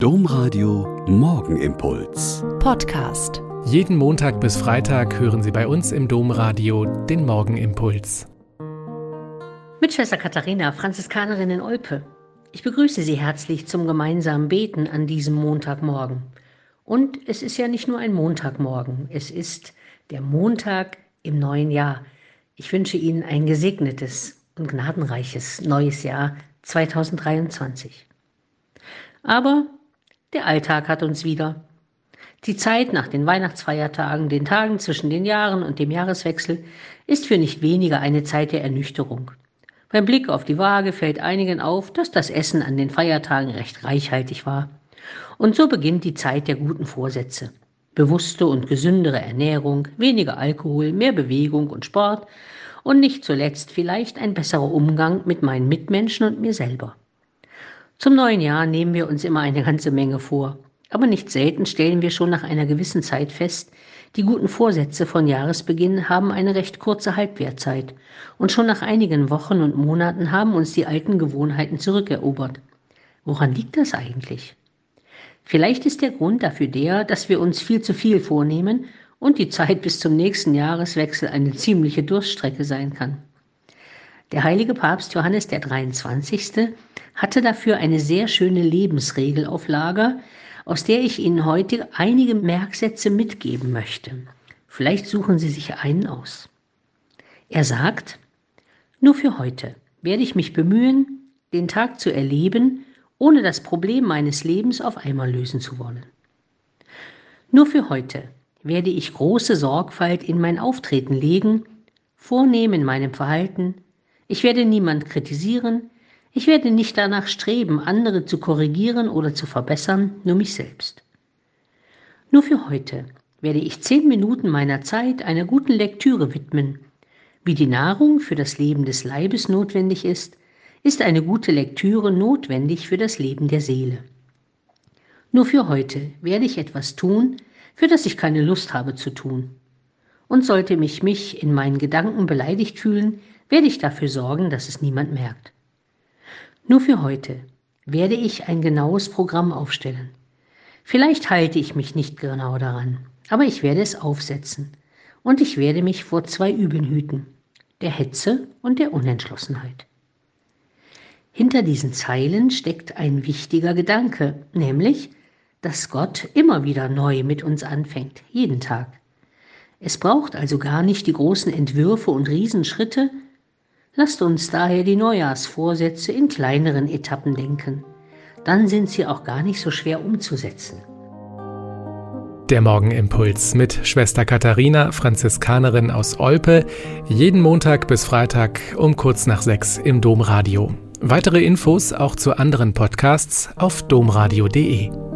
Domradio Morgenimpuls. Podcast. Jeden Montag bis Freitag hören Sie bei uns im Domradio den Morgenimpuls. Mit Schwester Katharina, Franziskanerin in Olpe. Ich begrüße Sie herzlich zum gemeinsamen Beten an diesem Montagmorgen. Und es ist ja nicht nur ein Montagmorgen, es ist der Montag im neuen Jahr. Ich wünsche Ihnen ein gesegnetes und gnadenreiches neues Jahr 2023. Aber der Alltag hat uns wieder. Die Zeit nach den Weihnachtsfeiertagen, den Tagen zwischen den Jahren und dem Jahreswechsel ist für nicht weniger eine Zeit der Ernüchterung. Beim Blick auf die Waage fällt einigen auf, dass das Essen an den Feiertagen recht reichhaltig war. Und so beginnt die Zeit der guten Vorsätze. Bewusste und gesündere Ernährung, weniger Alkohol, mehr Bewegung und Sport und nicht zuletzt vielleicht ein besserer Umgang mit meinen Mitmenschen und mir selber. Zum neuen Jahr nehmen wir uns immer eine ganze Menge vor. Aber nicht selten stellen wir schon nach einer gewissen Zeit fest, die guten Vorsätze von Jahresbeginn haben eine recht kurze Halbwertzeit. Und schon nach einigen Wochen und Monaten haben uns die alten Gewohnheiten zurückerobert. Woran liegt das eigentlich? Vielleicht ist der Grund dafür der, dass wir uns viel zu viel vornehmen und die Zeit bis zum nächsten Jahreswechsel eine ziemliche Durststrecke sein kann. Der heilige Papst Johannes der 23. hatte dafür eine sehr schöne Lebensregel auf Lager, aus der ich Ihnen heute einige Merksätze mitgeben möchte. Vielleicht suchen Sie sich einen aus. Er sagt, nur für heute werde ich mich bemühen, den Tag zu erleben, ohne das Problem meines Lebens auf einmal lösen zu wollen. Nur für heute werde ich große Sorgfalt in mein Auftreten legen, vornehm in meinem Verhalten, ich werde niemand kritisieren, ich werde nicht danach streben, andere zu korrigieren oder zu verbessern, nur mich selbst. Nur für heute werde ich zehn Minuten meiner Zeit einer guten Lektüre widmen. Wie die Nahrung für das Leben des Leibes notwendig ist, ist eine gute Lektüre notwendig für das Leben der Seele. Nur für heute werde ich etwas tun, für das ich keine Lust habe zu tun. Und sollte mich mich in meinen Gedanken beleidigt fühlen, werde ich dafür sorgen, dass es niemand merkt. Nur für heute werde ich ein genaues Programm aufstellen. Vielleicht halte ich mich nicht genau daran, aber ich werde es aufsetzen und ich werde mich vor zwei Üben hüten, der Hetze und der Unentschlossenheit. Hinter diesen Zeilen steckt ein wichtiger Gedanke, nämlich, dass Gott immer wieder neu mit uns anfängt, jeden Tag. Es braucht also gar nicht die großen Entwürfe und Riesenschritte, Lasst uns daher die Neujahrsvorsätze in kleineren Etappen denken. Dann sind sie auch gar nicht so schwer umzusetzen. Der Morgenimpuls mit Schwester Katharina, Franziskanerin aus Olpe, jeden Montag bis Freitag um kurz nach sechs im Domradio. Weitere Infos auch zu anderen Podcasts auf domradio.de.